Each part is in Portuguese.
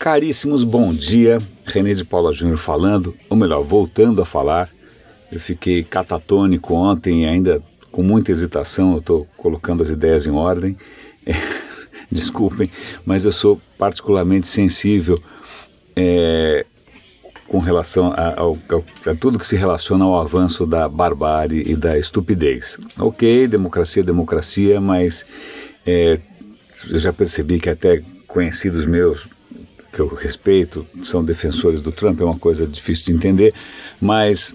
Caríssimos, bom dia. René de Paula Júnior falando, ou melhor, voltando a falar. Eu fiquei catatônico ontem ainda com muita hesitação, eu estou colocando as ideias em ordem. É, desculpem, mas eu sou particularmente sensível é, com relação a, a, tudo que se relaciona ao avanço da barbárie e da estupidez. Ok, democracia, democracia, mas é, eu já percebi que até conhecidos meus que eu respeito, são defensores do Trump, é uma coisa difícil de entender, mas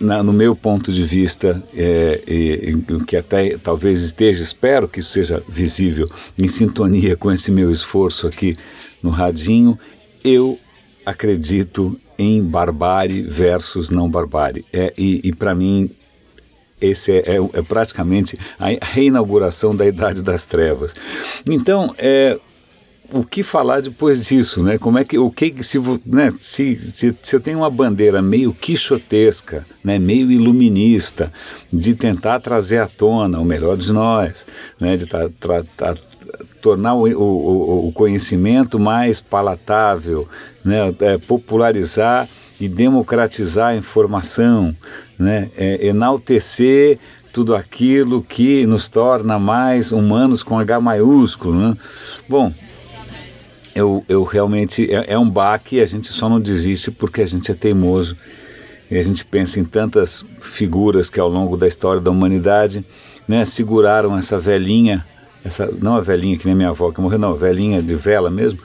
na, no meu ponto de vista, é, é, que até talvez esteja, espero que isso seja visível, em sintonia com esse meu esforço aqui no radinho, eu acredito em barbárie versus não barbárie. É, e, e para mim, esse é, é, é, praticamente a reinauguração da Idade das Trevas. Então, é, o que falar depois disso, né? Como é que o que se, né, se, se, se eu tenho uma bandeira meio quixotesca, né, meio iluminista, de tentar trazer à tona o melhor de nós, né, de tra, tornar o, o, o, conhecimento mais palatável, né, é, popularizar e democratizar a informação, né, é, enaltecer tudo aquilo que nos torna mais humanos com H maiúsculo. Né? Bom, eu, eu realmente é, é um baque e a gente só não desiste porque a gente é teimoso e a gente pensa em tantas figuras que ao longo da história da humanidade né, seguraram essa velhinha, essa, não a velhinha que nem minha avó que morreu, não, a velhinha de vela mesmo,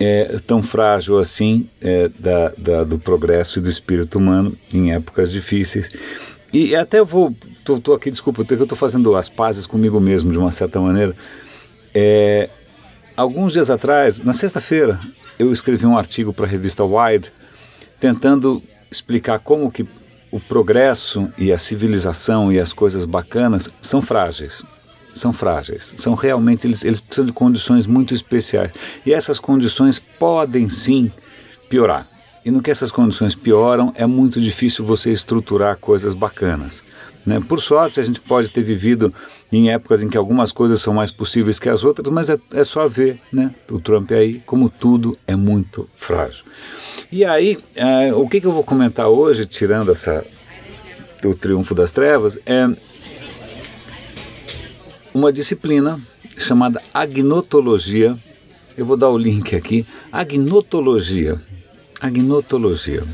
é, tão frágil assim é, da, da, do progresso e do espírito humano em épocas difíceis. E até vou, estou aqui, desculpa, eu estou fazendo as pazes comigo mesmo de uma certa maneira. É, Alguns dias atrás, na sexta-feira, eu escrevi um artigo para a revista Wide tentando explicar como que o progresso e a civilização e as coisas bacanas são frágeis. São frágeis, são realmente, eles, eles precisam de condições muito especiais. E essas condições podem sim piorar. E no que essas condições pioram, é muito difícil você estruturar coisas bacanas. Né? Por sorte, a gente pode ter vivido em épocas em que algumas coisas são mais possíveis que as outras, mas é, é só ver né? o Trump aí, como tudo é muito frágil. E aí, é, o que, que eu vou comentar hoje, tirando essa, o triunfo das trevas, é uma disciplina chamada agnotologia. Eu vou dar o link aqui. Agnotologia. Agnotologia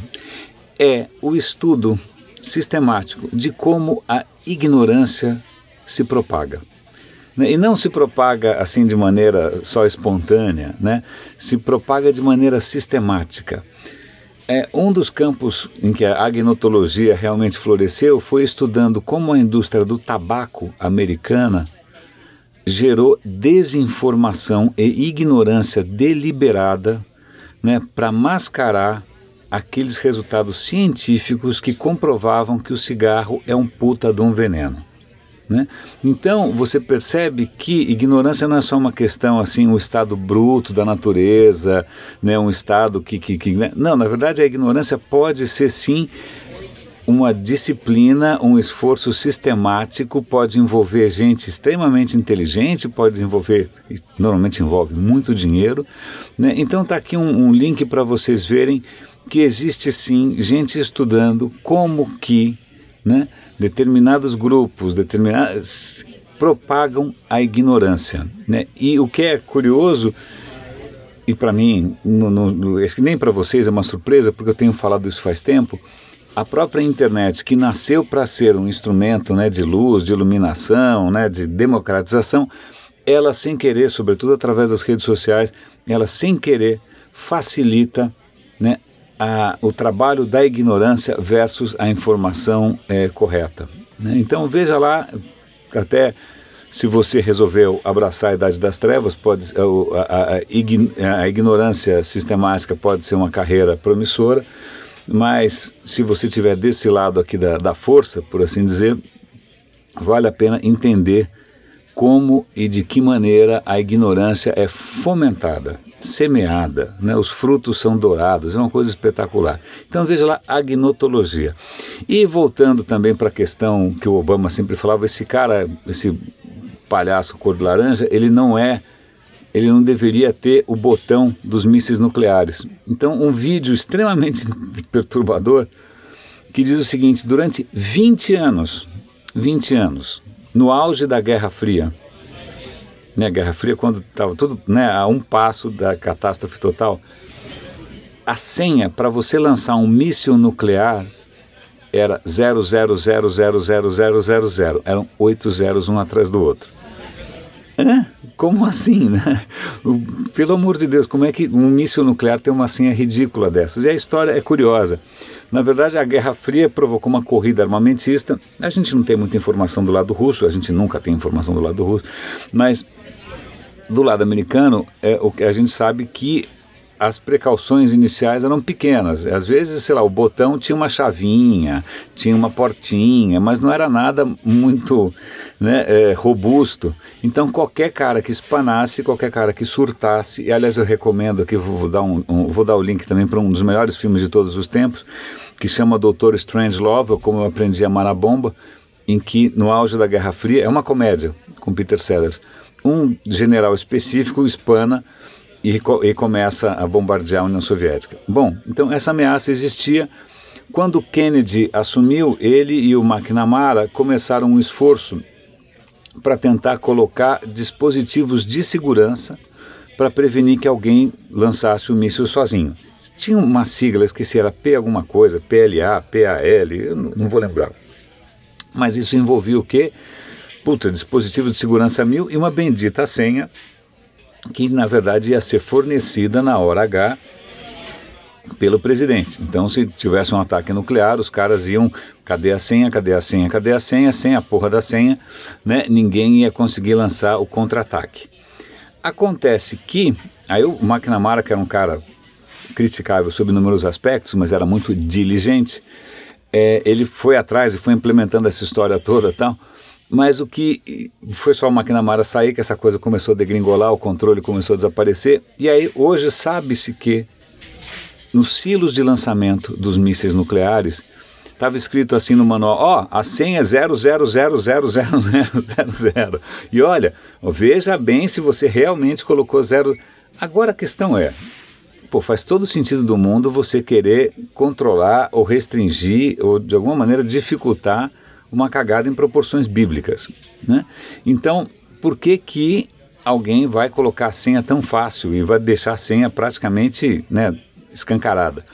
é o estudo sistemático de como a ignorância se propaga. Né? E não se propaga assim de maneira só espontânea, né? se propaga de maneira sistemática. É, um dos campos em que a agnotologia realmente floresceu foi estudando como a indústria do tabaco americana gerou desinformação e ignorância deliberada né, para mascarar aqueles resultados científicos que comprovavam que o cigarro é um puta de um veneno. Né? Então você percebe que ignorância não é só uma questão assim, um estado bruto da natureza, né? um estado que, que, que né? não, na verdade a ignorância pode ser sim uma disciplina, um esforço sistemático, pode envolver gente extremamente inteligente, pode envolver, normalmente envolve muito dinheiro. Né? Então está aqui um, um link para vocês verem que existe sim gente estudando como que né, determinados grupos, determinados propagam a ignorância. Né? E o que é curioso, e para mim, no, no, acho que nem para vocês é uma surpresa, porque eu tenho falado isso faz tempo, a própria internet, que nasceu para ser um instrumento né, de luz, de iluminação, né, de democratização, ela sem querer, sobretudo através das redes sociais, ela sem querer facilita né, a, o trabalho da ignorância versus a informação é, correta. Né? Então veja lá, até se você resolveu abraçar a idade das trevas, pode, a, a, a ignorância sistemática pode ser uma carreira promissora, mas se você estiver desse lado aqui da, da força, por assim dizer, vale a pena entender como e de que maneira a ignorância é fomentada semeada, né? os frutos são dourados, é uma coisa espetacular. Então veja lá, agnotologia. E voltando também para a questão que o Obama sempre falava, esse cara, esse palhaço cor de laranja, ele não é ele não deveria ter o botão dos mísseis nucleares. Então, um vídeo extremamente perturbador que diz o seguinte: durante 20 anos, 20 anos, no auge da Guerra Fria, né, Guerra Fria, quando estava tudo né, a um passo da catástrofe total, a senha para você lançar um míssil nuclear era 000000000. Eram oito zeros um atrás do outro. Hã? Como assim, né? Pelo amor de Deus, como é que um míssil nuclear tem uma senha ridícula dessas? E a história é curiosa. Na verdade, a Guerra Fria provocou uma corrida armamentista. A gente não tem muita informação do lado russo, a gente nunca tem informação do lado russo, mas do lado americano, é, o a gente sabe que as precauções iniciais eram pequenas. Às vezes, sei lá, o botão tinha uma chavinha, tinha uma portinha, mas não era nada muito né, é, robusto. Então, qualquer cara que espanasse, qualquer cara que surtasse, e aliás, eu recomendo aqui, vou, vou dar, um, um, vou dar o link também para um dos melhores filmes de todos os tempos, que chama Doutor Strange Love, Como Eu Aprendi a Amar a Bomba, em que, no auge da Guerra Fria, é uma comédia com Peter Sellers, um general específico espana e, e começa a bombardear a União Soviética. Bom, então essa ameaça existia. Quando Kennedy assumiu, ele e o McNamara começaram um esforço para tentar colocar dispositivos de segurança para prevenir que alguém lançasse o míssil sozinho. Tinha uma sigla, esqueci, era P alguma coisa, PLA, PAL, eu não vou lembrar. Mas isso envolvia o quê? Puta, dispositivo de segurança mil e uma bendita senha que na verdade ia ser fornecida na hora H pelo presidente. Então, se tivesse um ataque nuclear, os caras iam, cadê a senha, cadê a senha, cadê a senha, sem a porra da senha, né? Ninguém ia conseguir lançar o contra-ataque. Acontece que, aí o McNamara, que era um cara criticável sob inúmeros aspectos, mas era muito diligente, é, ele foi atrás e foi implementando essa história toda tal, mas o que foi só o McNamara sair que essa coisa começou a degringolar, o controle começou a desaparecer. E aí hoje sabe-se que nos silos de lançamento dos mísseis nucleares estava escrito assim no manual, ó, oh, a senha é 00000000. E olha, veja bem se você realmente colocou zero. Agora a questão é, pô, faz todo o sentido do mundo você querer controlar ou restringir ou de alguma maneira dificultar uma cagada em proporções bíblicas. Né? Então, por que, que alguém vai colocar a senha tão fácil e vai deixar a senha praticamente né, escancarada?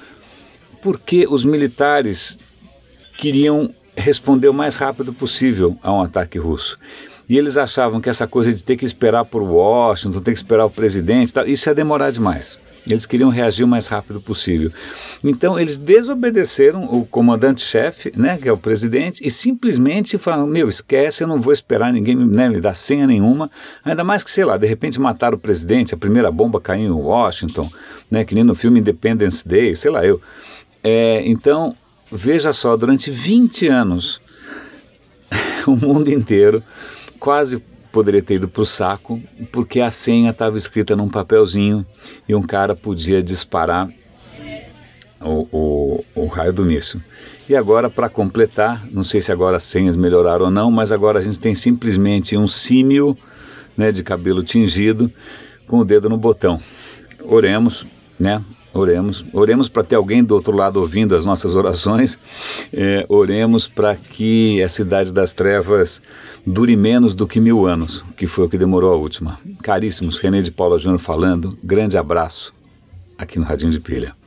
Porque os militares queriam responder o mais rápido possível a um ataque russo. E eles achavam que essa coisa de ter que esperar por Washington, ter que esperar o presidente, isso ia demorar demais. Eles queriam reagir o mais rápido possível. Então, eles desobedeceram o comandante-chefe, né, que é o presidente, e simplesmente falaram: Meu, esquece, eu não vou esperar ninguém né, me dar senha nenhuma. Ainda mais que, sei lá, de repente mataram o presidente, a primeira bomba caiu em Washington, né, que nem no filme Independence Day, sei lá eu. É, então, veja só, durante 20 anos, o mundo inteiro quase poderia ter ido para o saco, porque a senha estava escrita num papelzinho e um cara podia disparar o, o, o raio do míssil. E agora, para completar, não sei se agora as senhas melhoraram ou não, mas agora a gente tem simplesmente um símil né, de cabelo tingido com o dedo no botão. Oremos, né? Oremos, oremos para ter alguém do outro lado ouvindo as nossas orações. É, oremos para que a cidade das trevas dure menos do que mil anos, que foi o que demorou a última. Caríssimos, René de Paula Júnior falando. Grande abraço aqui no Radinho de Pilha.